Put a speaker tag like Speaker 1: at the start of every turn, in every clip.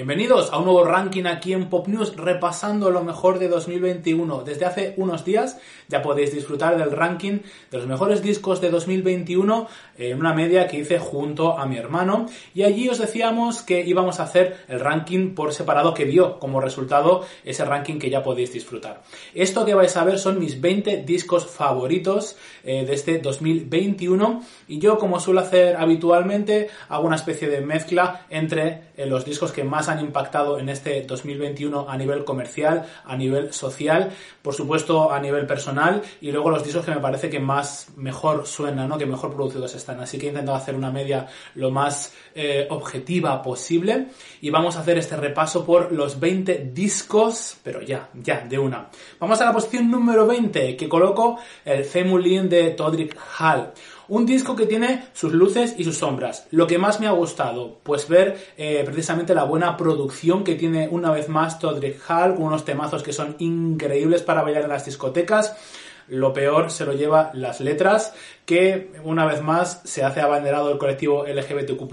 Speaker 1: Bienvenidos a un nuevo ranking aquí en Pop News repasando lo mejor de 2021. Desde hace unos días ya podéis disfrutar del ranking de los mejores discos de 2021 en una media que hice junto a mi hermano y allí os decíamos que íbamos a hacer el ranking por separado que dio como resultado ese ranking que ya podéis disfrutar. Esto que vais a ver son mis 20 discos favoritos eh, de este 2021 y yo como suelo hacer habitualmente hago una especie de mezcla entre eh, los discos que más han impactado en este 2021 a nivel comercial, a nivel social, por supuesto a nivel personal y luego los discos que me parece que más mejor suenan, ¿no? que mejor producidos están. Así que he intentado hacer una media lo más eh, objetiva posible y vamos a hacer este repaso por los 20 discos, pero ya, ya, de una. Vamos a la posición número 20 que coloco el Femulin de Todrick Hall. Un disco que tiene sus luces y sus sombras. Lo que más me ha gustado, pues ver eh, precisamente la buena producción que tiene una vez más Todrick Hall, con unos temazos que son increíbles para bailar en las discotecas. Lo peor se lo lleva las letras, que una vez más se hace abanderado el colectivo LGBTQ+,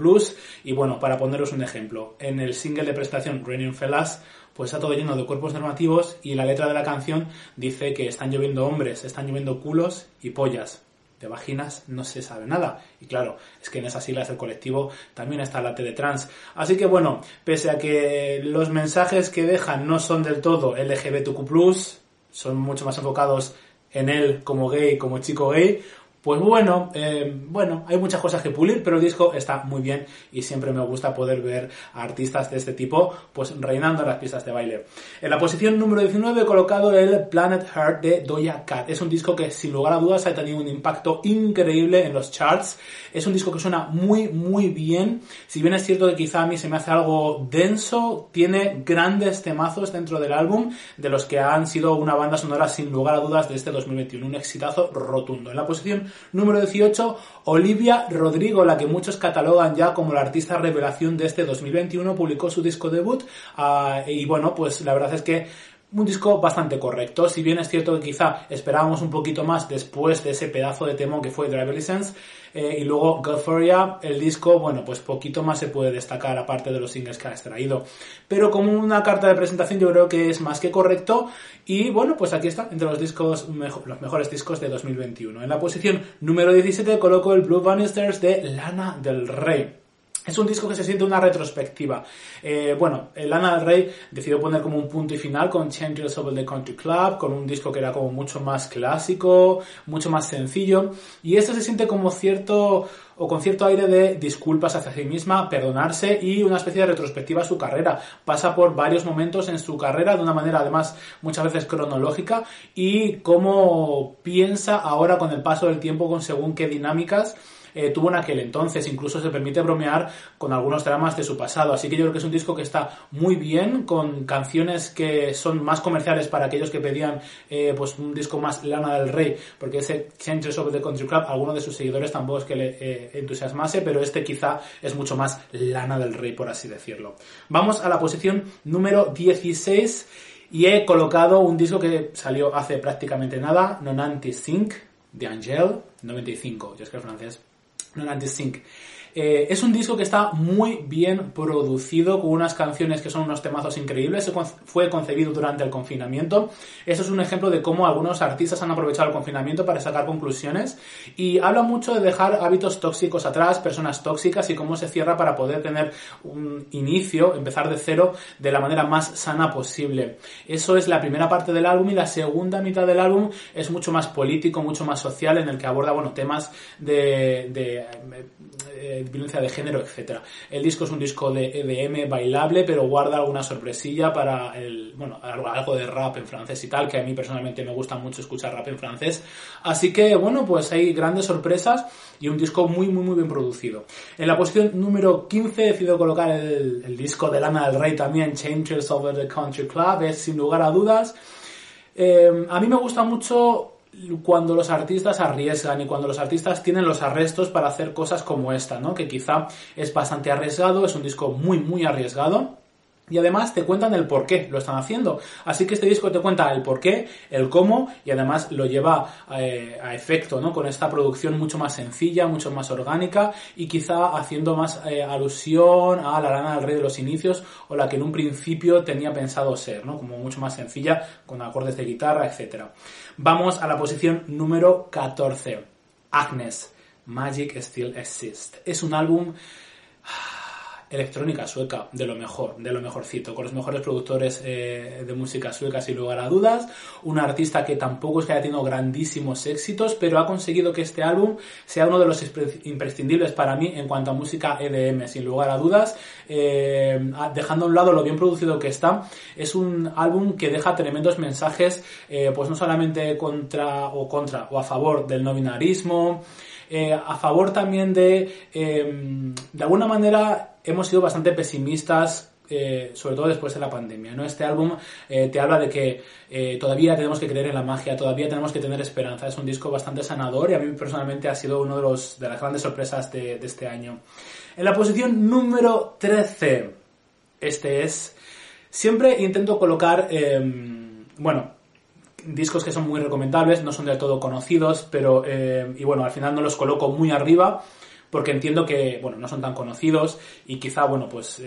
Speaker 1: y bueno, para poneros un ejemplo, en el single de prestación Raining Fellas, pues está todo lleno de cuerpos normativos y la letra de la canción dice que están lloviendo hombres, están lloviendo culos y pollas de vaginas no se sabe nada. Y claro, es que en esas siglas del colectivo también está la T de trans. Así que bueno, pese a que los mensajes que dejan no son del todo LGBTQ+, son mucho más enfocados en él como gay, como chico gay, pues bueno, eh, bueno, hay muchas cosas que pulir, pero el disco está muy bien y siempre me gusta poder ver a artistas de este tipo pues reinando las pistas de baile. En la posición número 19 he colocado el Planet Heart de Doja Cat. Es un disco que sin lugar a dudas ha tenido un impacto increíble en los charts. Es un disco que suena muy muy bien. Si bien es cierto que quizá a mí se me hace algo denso, tiene grandes temazos dentro del álbum de los que han sido una banda sonora sin lugar a dudas de este 2021. Un exitazo rotundo. En la posición número 18, Olivia Rodrigo, la que muchos catalogan ya como la artista revelación de este 2021, publicó su disco debut ah, y bueno, pues la verdad es que un disco bastante correcto, si bien es cierto que quizá esperábamos un poquito más después de ese pedazo de temón que fue Driver License, eh, y luego Euphoria, el disco, bueno, pues poquito más se puede destacar aparte de los singles que ha extraído. Pero como una carta de presentación yo creo que es más que correcto y bueno, pues aquí está, entre los discos, los mejores discos de 2021. En la posición número 17 coloco el Blue Bannisters de Lana del Rey. Es un disco que se siente una retrospectiva. Eh, bueno, Lana del Rey decidió poner como un punto y final con Changes of the Country Club, con un disco que era como mucho más clásico, mucho más sencillo, y esto se siente como cierto o con cierto aire de disculpas hacia sí misma, perdonarse y una especie de retrospectiva a su carrera. Pasa por varios momentos en su carrera de una manera además muchas veces cronológica y cómo piensa ahora con el paso del tiempo con según qué dinámicas eh, tuvo en aquel entonces. Incluso se permite bromear con algunos dramas de su pasado. Así que yo creo que es un disco que está muy bien, con canciones que son más comerciales para aquellos que pedían eh, pues un disco más Lana del Rey, porque ese Changes of the Country Club, algunos de sus seguidores tampoco es que le eh, entusiasmase, pero este quizá es mucho más Lana del Rey, por así decirlo. Vamos a la posición número 16 y he colocado un disco que salió hace prácticamente nada, Nonanti Sync, de Angel, 95. Yo es que el francés no Sync. Eh, es un disco que está muy bien producido, con unas canciones que son unos temazos increíbles. fue concebido durante el confinamiento. Esto es un ejemplo de cómo algunos artistas han aprovechado el confinamiento para sacar conclusiones. Y habla mucho de dejar hábitos tóxicos atrás, personas tóxicas y cómo se cierra para poder tener un inicio, empezar de cero, de la manera más sana posible. Eso es la primera parte del álbum y la segunda mitad del álbum es mucho más político, mucho más social, en el que aborda bueno, temas de eh, eh, violencia de género, etcétera. El disco es un disco de EDM bailable, pero guarda alguna sorpresilla para el, bueno, algo de rap en francés y tal, que a mí personalmente me gusta mucho escuchar rap en francés. Así que, bueno, pues hay grandes sorpresas y un disco muy, muy, muy bien producido. En la posición número 15 he decidido colocar el, disco de Lana del Rey también, Changes Over the Country Club, es sin lugar a dudas. Eh, a mí me gusta mucho cuando los artistas arriesgan y cuando los artistas tienen los arrestos para hacer cosas como esta, ¿no? Que quizá es bastante arriesgado, es un disco muy, muy arriesgado. Y además te cuentan el por qué lo están haciendo. Así que este disco te cuenta el por qué, el cómo y además lo lleva eh, a efecto, ¿no? Con esta producción mucho más sencilla, mucho más orgánica y quizá haciendo más eh, alusión a la lana del rey de los inicios o la que en un principio tenía pensado ser, ¿no? Como mucho más sencilla, con acordes de guitarra, etc. Vamos a la posición número 14. Agnes, Magic Still Exists. Es un álbum electrónica sueca, de lo mejor, de lo mejorcito, con los mejores productores eh, de música sueca sin lugar a dudas, un artista que tampoco es que haya tenido grandísimos éxitos, pero ha conseguido que este álbum sea uno de los imprescindibles para mí en cuanto a música EDM, sin lugar a dudas, eh, dejando a un lado lo bien producido que está, es un álbum que deja tremendos mensajes, eh, pues no solamente contra o contra o a favor del no binarismo, a favor también de, de alguna manera, hemos sido bastante pesimistas eh, sobre todo después de la pandemia. ¿no? Este álbum eh, te habla de que eh, todavía tenemos que creer en la magia, todavía tenemos que tener esperanza. Es un disco bastante sanador y a mí personalmente ha sido uno de, de las grandes sorpresas de, de este año. En la posición número 13, este es... Siempre intento colocar, em, bueno, discos que son muy recomendables, no son del todo conocidos, pero, y bueno, al final no los coloco muy arriba porque entiendo que, bueno, no son tan conocidos y quizá, bueno, pues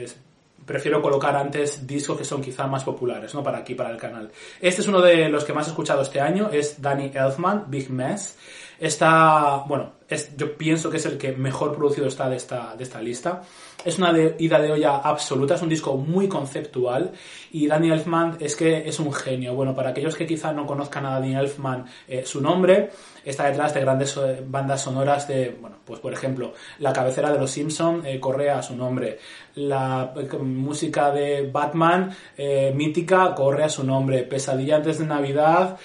Speaker 1: prefiero colocar antes discos que son quizá más populares, ¿no? Para aquí, para el canal. Este es uno de los que más he escuchado este año, es Danny Elfman, Big Mess. Está, bueno, es, yo pienso que es el que mejor producido está de esta, de esta lista. Es una ida de olla absoluta, es un disco muy conceptual y Danny Elfman es que es un genio. Bueno, para aquellos que quizá no conozcan a Danny Elfman, eh, su nombre está detrás de grandes eh, bandas sonoras de, bueno, pues por ejemplo, la cabecera de Los Simpson eh, corre a su nombre, la música de Batman mítica corre a su nombre, Pesadilla antes de Navidad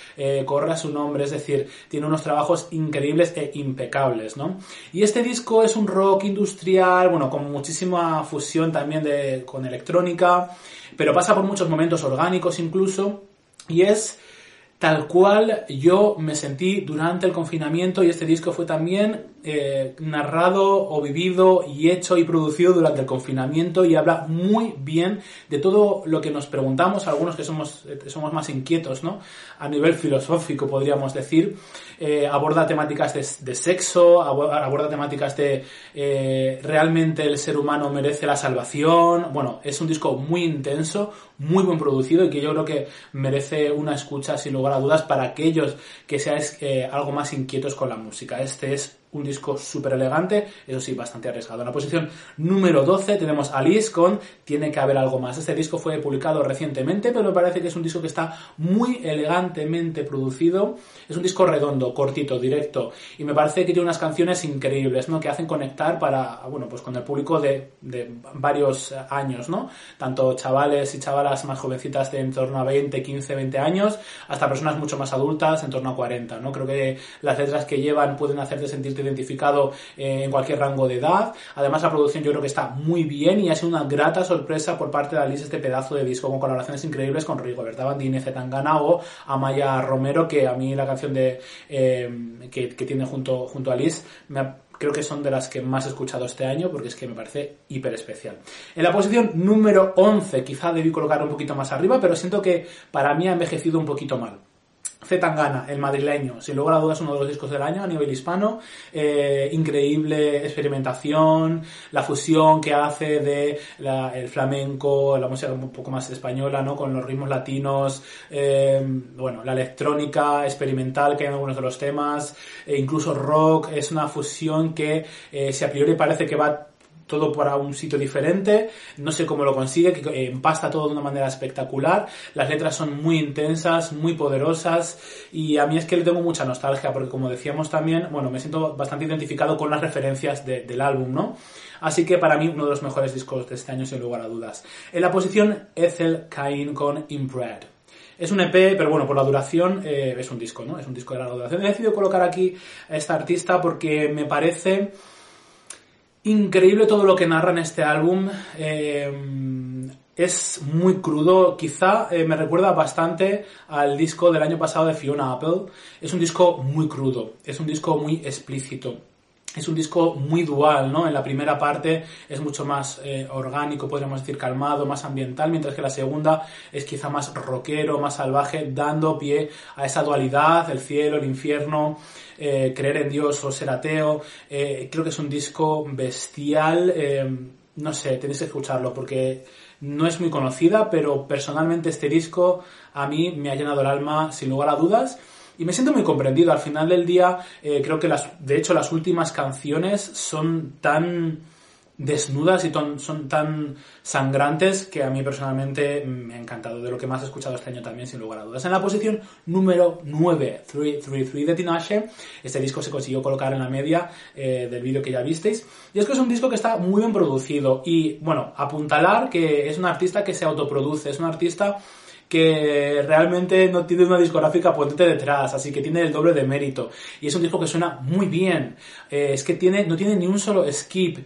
Speaker 1: corre a su nombre, es decir, tiene unos trabajos increíbles e impecables, ¿no? Y este disco es un rock industrial, bueno, con muchísima fusión también de, con electrónica, pero pasa por muchos momentos orgánicos incluso, y es tal cual yo me sentí durante el confinamiento y este disco fue también eh, narrado o vivido y hecho y producido durante el confinamiento y habla muy bien de todo lo que nos preguntamos, algunos que somos, eh, somos más inquietos, ¿no? A nivel filosófico, podríamos decir. Eh, aborda temáticas de, sexo, aborda temáticas de realmente el ser humano merece la salvación. Bueno, es un disco muy intenso, muy buen producido y que yo creo que merece una escucha sin lugar a dudas para aquellos que seáis algo más inquietos con la música. Este es un disco súper elegante, eso sí, bastante arriesgado. En la posición número 12 tenemos Alice con Tiene que haber algo más. Este disco fue publicado recientemente, pero me parece que es un disco que está muy elegantemente producido. Es un disco redondo, cortito, directo, y me parece que tiene unas canciones increíbles, ¿no? Que hacen conectar para, bueno, pues con el público de, de varios años, ¿no? Tanto chavales y chavalas más jovencitas de en torno a 20, 15, 20 años, hasta personas mucho más adultas, en torno a 40, ¿no? Creo que las letras que llevan pueden hacerte identificado eh, en cualquier rango de edad. Además, la producción yo creo que está muy bien y ha sido una grata sorpresa por parte de Alice este pedazo de disco con colaboraciones increíbles con Rigoberta Bandini, Zetangana o Amaya Romero, que a mí la canción de eh, que, tiene junto, junto a Alice creo que son de las que más he escuchado este año porque es que me parece hiper especial. En la posición número 11 quizá debí colocar un poquito más arriba, pero siento que para mí ha envejecido un poquito mal. Zetangana, el madrileño, sin lugar a dudas uno de los discos del año a nivel hispano, eh, increíble experimentación, la fusión que hace de el flamenco, la música un poco más española, ¿no? Con los ritmos latinos, eh, bueno, la electrónica experimental que hay en algunos de los temas, e incluso rock, es una fusión que eh, si a priori parece que va todo para un sitio diferente, no sé cómo lo consigue, que empasta todo de una manera espectacular, las letras son muy intensas, muy poderosas y a mí es que le tengo mucha nostalgia porque como decíamos también, bueno, me siento bastante identificado con las referencias del álbum, ¿no? Así que para mí uno de los mejores discos de este año sin lugar a dudas. En la posición Ethel Cain con Inbred. Es un EP, pero bueno, por la duración eh, es un disco, ¿no? Es un disco de larga duración. He decidido colocar aquí a esta artista porque me parece increíble todo lo que narra en este álbum. Eh, es muy crudo, quizá eh, me recuerda bastante al disco del año pasado de Fiona Apple. Es un disco muy crudo, es un disco muy explícito es un disco muy dual, ¿no? En la primera parte es mucho más eh, orgánico, podríamos decir calmado, más ambiental, mientras que la segunda es quizá más rockero, más salvaje, dando pie a esa dualidad, el cielo, el infierno, eh, creer en Dios o ser ateo. Eh, creo que es un disco bestial, no sé, tenéis que escucharlo porque no es muy conocida, pero personalmente este disco a mí me ha llenado el alma sin lugar a dudas y me siento muy comprendido. Al final del día, eh, creo que las, de hecho, las últimas canciones son tan desnudas y son tan sangrantes que a mí personalmente me ha encantado, de lo que más he escuchado este año también, sin lugar a dudas. En la posición número 9, 333 de Tinashe, este disco se consiguió colocar en la media eh, del vídeo que ya visteis, y es que es un disco que está muy bien producido y, bueno, apuntalar que es un artista que se autoproduce, es un artista que realmente no tiene una discográfica potente detrás, así que tiene el doble de mérito. Y es un disco que suena muy bien. Eh, es que tiene, no tiene ni un solo skip.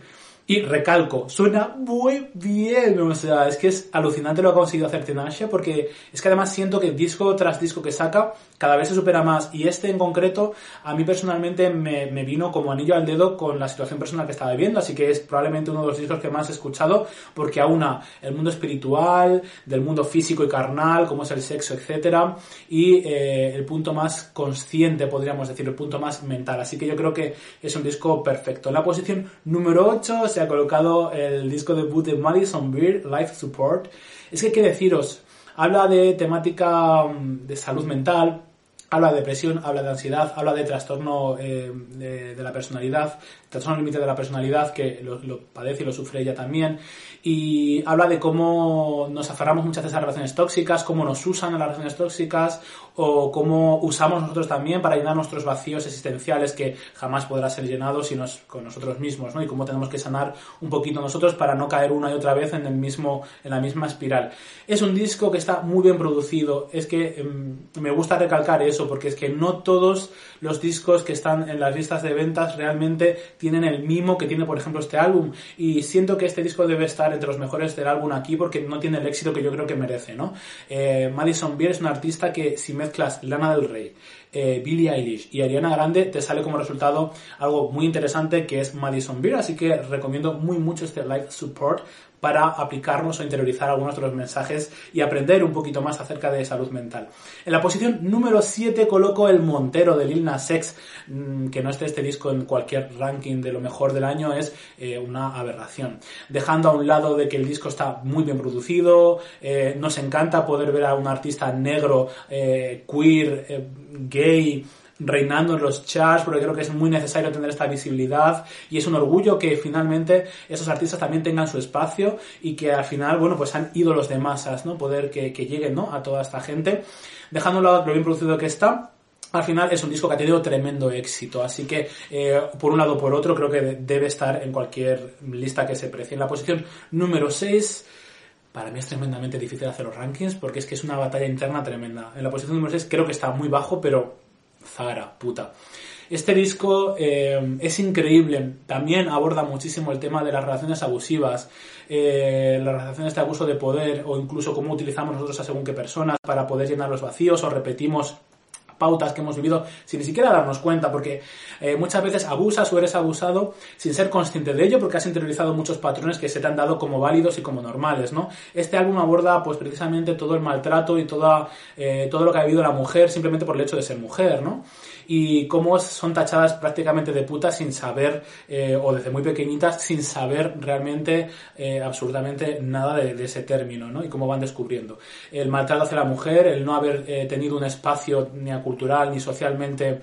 Speaker 1: Y recalco, suena muy bien, o sea, es que es alucinante lo que ha conseguido hacer Tinashe, porque es que además siento que disco tras disco que saca cada vez se supera más. Y este en concreto, a mí personalmente me, vino como anillo al dedo con la situación personal que estaba viviendo, así que es probablemente uno de los discos que más he escuchado, porque aúna el mundo espiritual, del mundo físico y carnal, como es el sexo, etcétera, y eh, el punto más consciente, podríamos decir, el punto más mental. Así que yo creo que es un disco perfecto. La posición número 8 se ha colocado el disco debut de Madison Beer, Life Support. Es que hay que deciros, habla de temática mm, de salud mental, habla de depresión, habla de ansiedad, habla de trastorno eh, de, la personalidad, trastorno límite de la personalidad que lo, lo, padece y lo sufre ella también y habla de cómo nos aferramos muchas veces a relaciones tóxicas, cómo nos usan a las relaciones tóxicas o cómo usamos nosotros también para llenar nuestros vacíos existenciales que jamás podrá ser llenados sino con nosotros mismos, ¿no? Y cómo tenemos que sanar un poquito nosotros para no caer una y otra vez en el mismo en la misma espiral. Es un disco que está muy bien producido, es que em, me gusta recalcar eso porque es que no todos los discos que están en las listas de ventas realmente tienen el mimo que tiene por ejemplo este álbum y siento que este disco debe estar entre los mejores del álbum aquí porque no tiene el éxito que yo creo que merece, ¿no? Eh, Madison Beer es una artista que si mezclas Lana del Rey, eh, Billie Eilish y Ariana Grande te sale como resultado algo muy interesante que es Madison Beer, así que recomiendo muy mucho este live support para aplicarnos o interiorizar algunos de los mensajes y aprender un poquito más acerca de salud mental. En la posición número 7 coloco el Montero de Lil Nas X, mm, que no esté este disco en cualquier ranking de lo mejor del año es eh, una aberración. Dejando a un lado de que el disco está muy bien producido, eh, nos encanta poder ver a un artista negro, eh, queer, gay, reinando en los charts, porque creo que es muy necesario tener esta visibilidad y es un orgullo que finalmente esos artistas también tengan su espacio y que al final, bueno, pues han ídolos de masas, ¿no? Poder que, lleguen, ¿no? A toda esta gente. Dejando un lado lo bien producido que está, al final es un disco que ha tenido tremendo éxito, así que eh, por un lado o por otro creo que debe estar en cualquier lista que se precie. En la posición número 6, para mí es tremendamente difícil hacer los rankings porque es que es una batalla interna tremenda. En la posición número 6 creo que está muy bajo, pero Zara, puta. Este disco eh, es increíble, también aborda muchísimo el tema de las relaciones abusivas, eh, las relaciones de abuso de poder o incluso cómo utilizamos nosotros a según qué personas para poder llenar los vacíos o repetimos pautas que hemos vivido sin ni siquiera darnos cuenta, porque eh, muchas veces abusas o eres abusado sin ser consciente de ello, porque has interiorizado muchos patrones que se te han dado como válidos y como normales, ¿no? Este álbum aborda, pues precisamente todo el maltrato y toda, todo lo que ha vivido la mujer simplemente por el hecho de ser mujer, ¿no? Y cómo son tachadas prácticamente de putas sin saber, eh, o desde muy pequeñitas, sin saber realmente eh, absolutamente nada de, ese término, ¿no? Y cómo van descubriendo. El maltrato hacia la mujer, el no haber eh, tenido un espacio ni cultural ni socialmente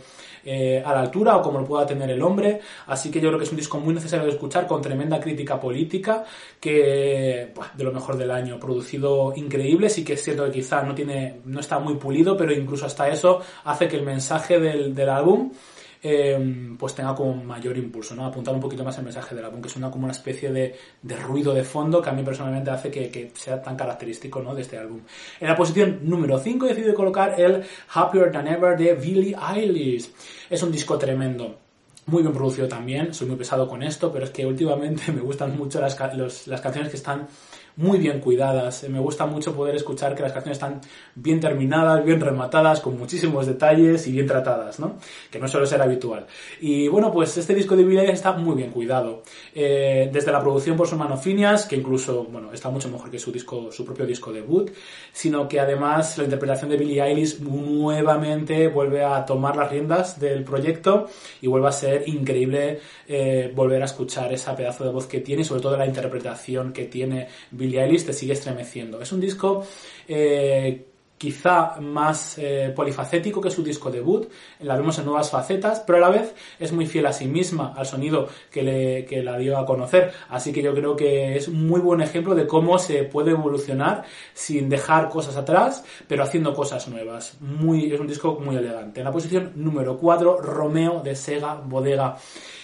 Speaker 1: eh, a la altura o como lo pueda tener el hombre. Así que yo creo que es un disco muy necesario de escuchar con tremenda crítica política, que de lo mejor del año, producido increíble, sí que es cierto que quizá no tiene, no está muy pulido, pero incluso hasta eso hace que el mensaje del, del álbum Em, pues tenga como mayor impulso, ¿no? Apuntar un poquito más el mensaje del álbum, que suena como una especie de, ruido de fondo que a mí personalmente hace que, sea tan característico, ¿no? De este álbum. En la posición número 5 he decidido colocar el Happier Than Ever de Billie Eilish. Es un disco tremendo muy bien producido también, soy muy pesado con esto, pero es que últimamente me gustan mucho las, las canciones que están muy bien cuidadas. Me gusta mucho poder escuchar que las canciones están bien terminadas, bien rematadas, con muchísimos detalles y bien tratadas, ¿no? Que no suele ser habitual. Y bueno, pues este disco de Billie está muy bien cuidado. Eh, desde la producción por su mano Phineas, que incluso, bueno, está mucho mejor que su disco, su propio disco debut, sino que además la interpretación de Billie Eilish nuevamente vuelve a tomar las riendas del proyecto y vuelve a ser increíble eh, volver a escuchar esa pedazo de voz que tiene y sobre todo la interpretación que tiene Billie Billie Eilish te sigue estremeciendo. Es un disco eh, quizá más eh, polifacético que su disco debut, la vemos en nuevas facetas, pero a la vez es muy fiel a sí misma, al sonido que, le, la dio a conocer, así que yo creo que es un muy buen ejemplo de cómo se puede evolucionar sin dejar cosas atrás, pero haciendo cosas nuevas. Es un disco muy elegante. En la posición número 4, Romeo de Sega Bodega.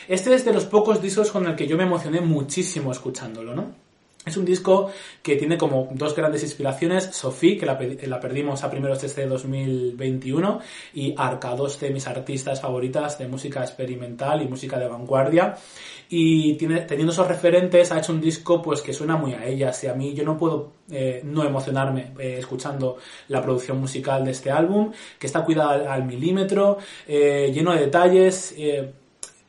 Speaker 1: Este es de los pocos discos con el que yo me emocioné muchísimo escuchándolo, ¿no? Es un disco que tiene como dos grandes inspiraciones, Sophie, que la, perdimos a primeros de este 2021, y Arca, dos de mis artistas favoritas de música experimental y música de vanguardia. Y teniendo esos referentes ha hecho un disco pues que suena muy a ellas y a mí yo no puedo eh, no emocionarme eh, escuchando la producción musical de este álbum, que está cuidada al, milímetro, eh, lleno de detalles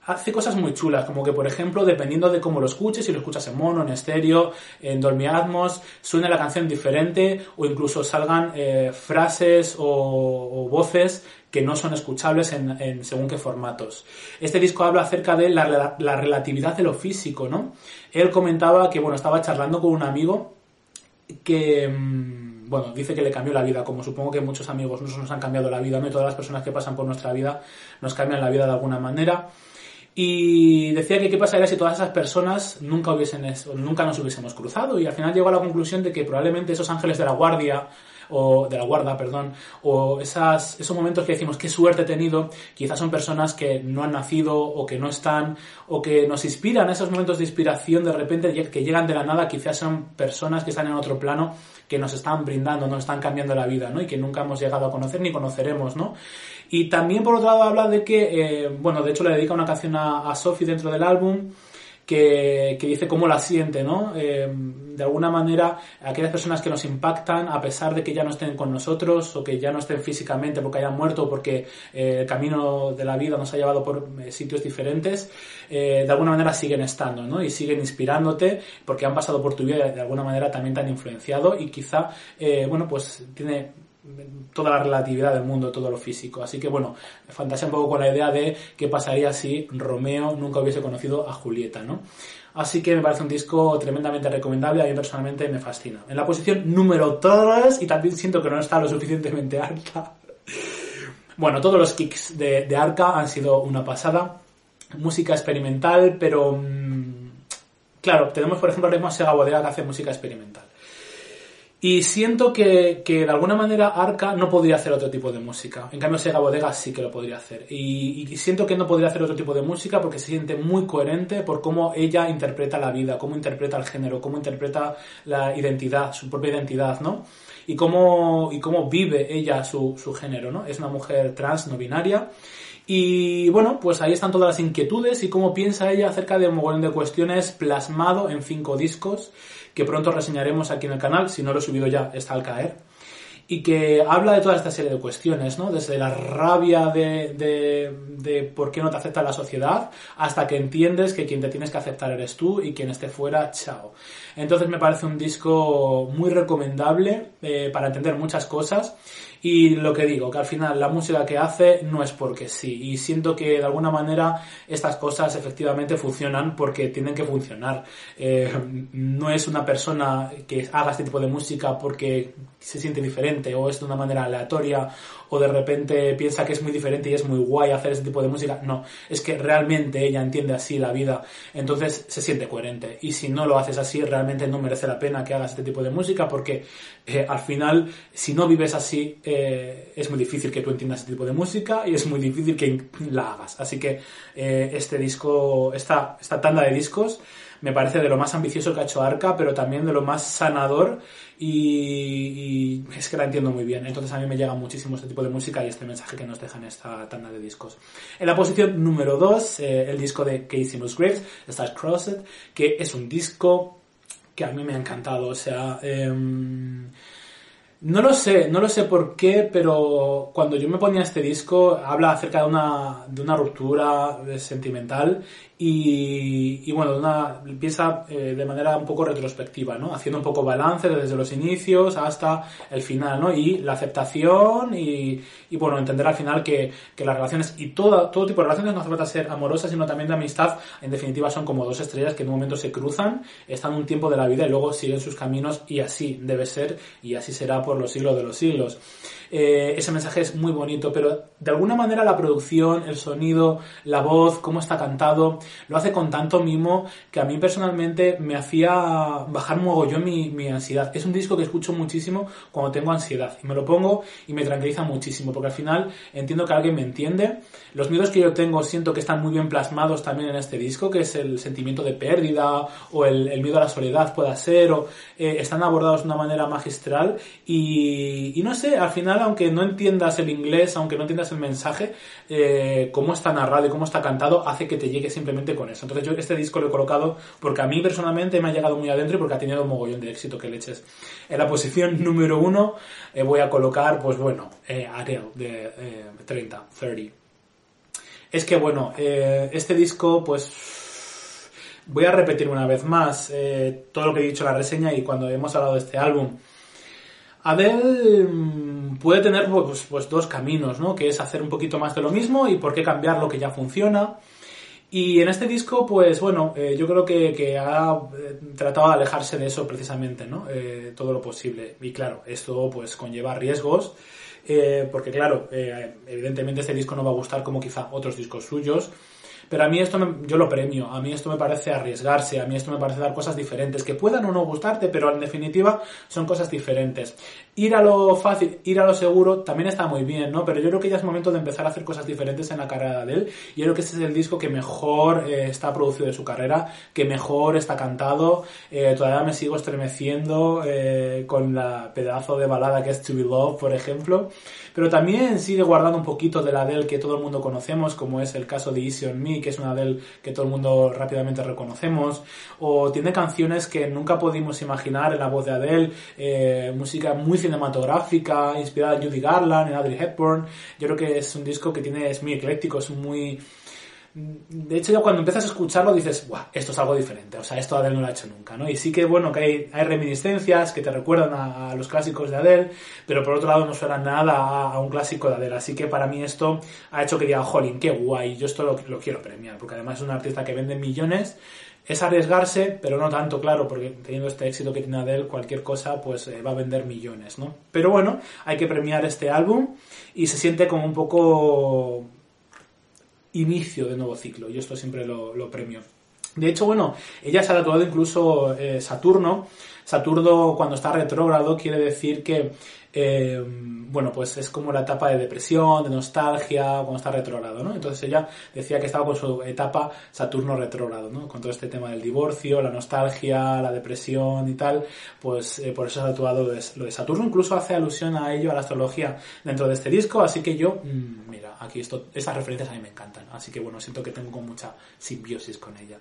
Speaker 1: hace cosas muy chulas, como que por ejemplo, dependiendo de cómo lo escuches, si lo escuchas en mono, en estéreo, en Dolby Atmos, la canción diferente o incluso salgan eh, frases o, voces que no son escuchables en, según qué formatos. Este disco habla acerca de la, relatividad de lo físico, ¿no? Él comentaba que, bueno, estaba charlando con un amigo que mm, bueno, dice que le cambió la vida, como supongo que muchos amigos nos han cambiado la vida, ¿no? Y todas las personas que pasan por nuestra vida nos cambian la vida de alguna manera. Y decía que qué pasaría si todas esas personas nunca, hubiesen, nunca nos hubiésemos cruzado. Y al final llegó a la conclusión de que probablemente esos ángeles de la guardia, o de la guarda, perdón, o esas, esos momentos que decimos qué suerte he tenido, quizás son personas que no han nacido o que no están, o que nos inspiran, esos momentos de inspiración de repente que llegan de la nada, quizás son personas que están en otro plano que nos están brindando, nos están cambiando la vida, ¿no? Y que nunca hemos llegado a conocer ni conoceremos, ¿no? Y también, por otro lado, habla de que, eh, bueno, de hecho le dedica una canción a, a Sophie dentro del álbum, que, dice cómo la siente, ¿no? Eh, de alguna manera, aquellas personas que nos impactan, a pesar de que ya no estén con nosotros o que ya no estén físicamente porque hayan muerto o porque eh, el camino de la vida nos ha llevado por sitios diferentes, de alguna manera siguen estando, ¿no? Y siguen inspirándote porque han pasado por tu vida y de alguna manera también te han influenciado y quizá, bueno, pues tiene toda la relatividad del mundo, todo lo físico. Así que bueno, fantasea un poco con la idea de qué pasaría si Romeo nunca hubiese conocido a Julieta, ¿no? Así que me parece un disco tremendamente recomendable, a mí personalmente me fascina. En la posición número 3, y también siento que no está lo suficientemente alta. Bueno, todos los kicks de, Arca han sido una pasada. Música experimental, pero... Mm, claro, tenemos por ejemplo a Sega Bodega que hace música experimental. Y siento que, que, de alguna manera Arca no podría hacer otro tipo de música. En cambio, Sega Bodega sí que lo podría hacer. Y, siento que no podría hacer otro tipo de música porque se siente muy coherente por cómo ella interpreta la vida, cómo interpreta el género, cómo interpreta la identidad, su propia identidad, ¿no? Y cómo, y cómo vive ella su, su género, ¿no? Es una mujer trans, no binaria. Y bueno, pues ahí están todas las inquietudes y cómo piensa ella acerca de un montón de cuestiones plasmado en cinco discos que pronto reseñaremos aquí en el canal, si no lo he subido ya, está al caer, y que habla de toda esta serie de cuestiones, ¿no? Desde la rabia de, de, de, por qué no te acepta la sociedad, hasta que entiendes que quien te tienes que aceptar eres tú y quien esté fuera, chao. Entonces me parece un disco muy recomendable eh, para entender muchas cosas Y lo que digo, que al final la música que hace no es porque sí. Y siento que de alguna manera estas cosas efectivamente funcionan porque tienen que funcionar. Eh, no es una persona que haga este tipo de música porque se siente diferente o es de una manera aleatoria o de repente piensa que es muy diferente y es muy guay hacer ese tipo de música. No, es que realmente ella entiende así la vida, entonces se siente coherente. Y si no lo haces así, realmente no merece la pena que hagas este tipo de música porque eh, al final, si no vives así, eh, es muy difícil que tú entiendas este tipo de música y es muy difícil que la hagas. Así que eh, este disco, esta, esta tanda de discos, me parece de lo más ambicioso que ha hecho Arca, pero también de lo más sanador y, es que la entiendo muy bien. Entonces a mí me llega muchísimo este tipo de música y este mensaje que nos deja en esta tanda de discos. En la posición número 2, eh, el disco de Casey Musgraves, Stars Crossed, que es un disco que a mí me ha encantado. O sea, em, no lo sé, no lo sé por qué, pero cuando yo me ponía este disco, habla acerca de una, de una ruptura sentimental y, bueno, una, empieza eh, de manera un poco retrospectiva, ¿no? Haciendo un poco balance desde los inicios hasta el final, ¿no? Y la aceptación y, y bueno, entender al final que, que, las relaciones y todo, todo tipo de relaciones no hace falta ser amorosas, sino también de amistad, en definitiva son como dos estrellas que en un momento se cruzan, están un tiempo de la vida y luego siguen sus caminos y así debe ser y así será por los siglos de los siglos. Eh, ese mensaje es muy bonito, pero de alguna manera la producción, el sonido, la voz, cómo está cantado, lo hace con tanto mimo que a mí personalmente me hacía bajar mogollón mi, mi ansiedad. Es un disco que escucho muchísimo cuando tengo ansiedad y me lo pongo y me tranquiliza muchísimo porque al final entiendo que alguien me entiende. Los miedos que yo tengo siento que están muy bien plasmados también en este disco, que es el sentimiento de pérdida o el, miedo a la soledad pueda ser, o eh, están abordados de una manera magistral y, y no sé, al final aunque no entiendas el inglés, aunque no entiendas el mensaje, eh, cómo está narrado y cómo está cantado, hace que te llegue simplemente con eso. Entonces yo este disco lo he colocado porque a mí personalmente me ha llegado muy adentro y porque ha tenido un mogollón de éxito que leches. En la posición número uno eh, voy a colocar, pues bueno, eh, Adele de 30, eh, 30. Es que bueno, este disco pues voy a repetir una vez más todo lo que he dicho en la reseña y cuando hemos hablado de este álbum. Adele mm, puede tener pues, pues, dos caminos, ¿no? Que es hacer un poquito más de lo mismo y por qué cambiar lo que ya funciona. Y en este disco, pues bueno, eh, yo creo que, ha eh, tratado de alejarse de eso precisamente, ¿no? Eh, todo lo posible. Y claro, esto pues conlleva riesgos, porque claro, evidentemente este disco no va a gustar como quizá otros discos suyos. Pero a mí esto yo lo premio, a mí esto me parece arriesgarse, a mí esto me parece dar cosas diferentes, que puedan o no gustarte, pero en definitiva son cosas diferentes. Ir a lo fácil, ir a lo seguro, también está muy bien, ¿no? Pero yo creo que ya es momento de empezar a hacer cosas diferentes en la carrera de él. Y creo que este es el disco que mejor eh, está producido de su carrera, que mejor está cantado. Eh, todavía me sigo estremeciendo eh, con la pedazo de balada que es To Be Loved, por ejemplo. Pero también sigue guardando un poquito de la del que todo el mundo conocemos, como es el caso de Easy on Me, que es una del que todo el mundo rápidamente reconocemos. O tiene canciones que nunca pudimos imaginar en la voz de Adele, eh, música muy cinematográfica, inspirada en Judy Garland, en Audrey Hepburn. Yo creo que es un disco que tiene, es muy ecléctico, es muy de hecho, ya cuando empiezas a escucharlo dices, ¡guau! Esto es algo diferente. O sea, esto Adele no lo ha hecho nunca, ¿no? Y sí que, bueno, que hay, reminiscencias que te recuerdan a, los clásicos de Adele, pero por otro lado no suena nada a, un clásico de Adele. Así que para mí esto ha hecho que diga, jolín, qué guay, yo esto lo, lo quiero premiar, porque además es un artista que vende millones. Es arriesgarse, pero no tanto, claro, porque teniendo este éxito que tiene Adele, cualquier cosa pues eh, va a vender millones, ¿no? Pero bueno, hay que premiar este álbum y se siente como un poco inicio de nuevo ciclo. y esto siempre lo, lo premio. De hecho, bueno, ella se ha tatuado incluso eh, Saturno. Saturno, cuando está retrógrado, quiere decir que eh, bueno, pues es como la etapa de depresión, de nostalgia, cuando está retrógrado, ¿no? Entonces ella decía que estaba con su etapa Saturno retrógrado, ¿no? Con todo este tema del divorcio, la nostalgia, la depresión y tal, pues eh, por eso ha tatuado lo de, Saturno, incluso hace alusión a ello, a la astrología dentro de este disco, así que yo, mm, mira, aquí esto, esas referencias a mí me encantan, así que bueno, siento que tengo mucha simbiosis con ella.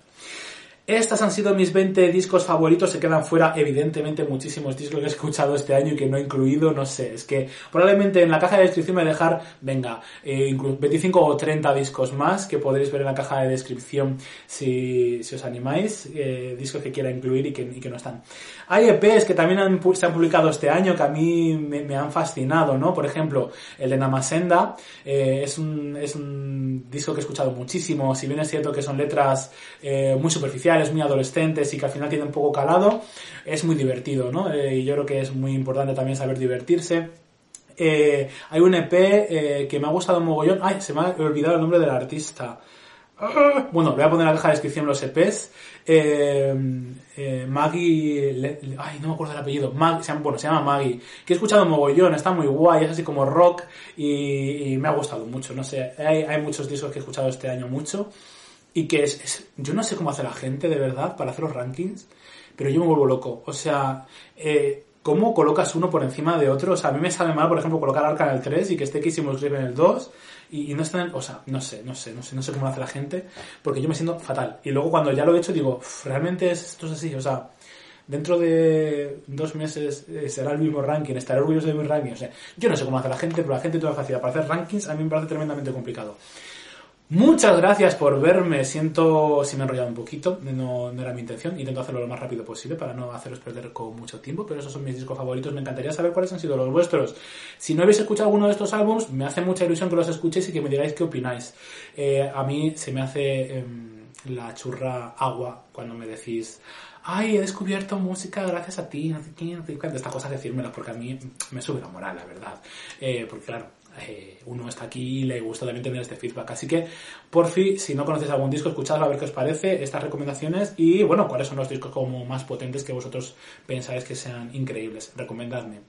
Speaker 1: Estas han sido mis 20 discos favoritos. Se quedan fuera, evidentemente, muchísimos discos que he escuchado este año y que no he incluido. No sé, es que probablemente en la caja de descripción me voy a dejar, venga, eh, 25 o 30 discos más que podréis ver en la caja de descripción si, os animáis. Eh, discos que quiera incluir y que, no están. Hay EPs que también se han publicado este año que a mí me, han fascinado, ¿no? Por ejemplo, el de Namasenda. Eh, es, un, es un disco que he escuchado muchísimo. Si bien es cierto que son letras eh, muy superficiales muy adolescentes y que al final tiene un poco calado, es muy divertido, ¿no? Eh, y yo creo que es muy importante también saber divertirse. Eh, hay un EP eh, que me ha gustado un mogollón. Ay, se me ha olvidado el nombre del artista. Ah, bueno, voy a poner en la caja de descripción los EPs. Maggie. ay, no me acuerdo el apellido. se llama, bueno, se llama Maggie. Que he escuchado mogollón, está muy guay, es así como rock y, me ha gustado mucho. No sé, hay, hay muchos discos que he escuchado este año mucho y que es, yo no sé cómo hace la gente de verdad para hacer los rankings, pero yo me vuelvo loco. O sea, eh, ¿cómo colocas uno por encima de otro? O sea, a mí me sale mal, por ejemplo, colocar Arca en el 3 y que esté Kissimus Grip en el 2 y, y, no están, o sea, no sé, no sé, no sé, no sé cómo lo hace la gente, porque yo me siento fatal. Y luego cuando ya lo he hecho digo, realmente esto es así, o sea, dentro de dos meses eh, será el mismo ranking, estaré orgulloso de mi ranking. O sea, yo no sé cómo hace la gente, pero la gente tiene facilidad para hacer rankings, a mí me parece tremendamente complicado. Muchas gracias por verme. Siento si me he enrollado un poquito, no, era mi intención. Intento hacerlo lo más rápido posible para no haceros perder con mucho tiempo, pero esos son mis discos favoritos. Me encantaría saber cuáles han sido los vuestros. Si no habéis escuchado alguno de estos álbums, me hace mucha ilusión que los escuchéis y que me digáis qué opináis. Eh, a mí se me hace eh, la churra agua cuando me decís ay, he descubierto música gracias a ti, no sé quién, no sé cuánto. Esta cosa decírmela porque a mí me sube la moral, la verdad. Eh, porque claro, eh, uno está aquí y le gusta también tener este feedback. Así que, por fin, si no conocéis algún disco, escuchadlo a ver qué os parece, estas recomendaciones y, bueno, cuáles son los discos como más potentes que vosotros pensáis que sean increíbles. Recomendadme.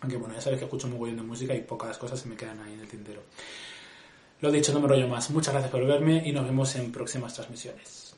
Speaker 1: Aunque, bueno, ya sabéis que escucho muy bien de música y pocas cosas se me quedan ahí en el tintero. Lo dicho, no me rollo más. Muchas gracias por verme y nos vemos en próximas transmisiones.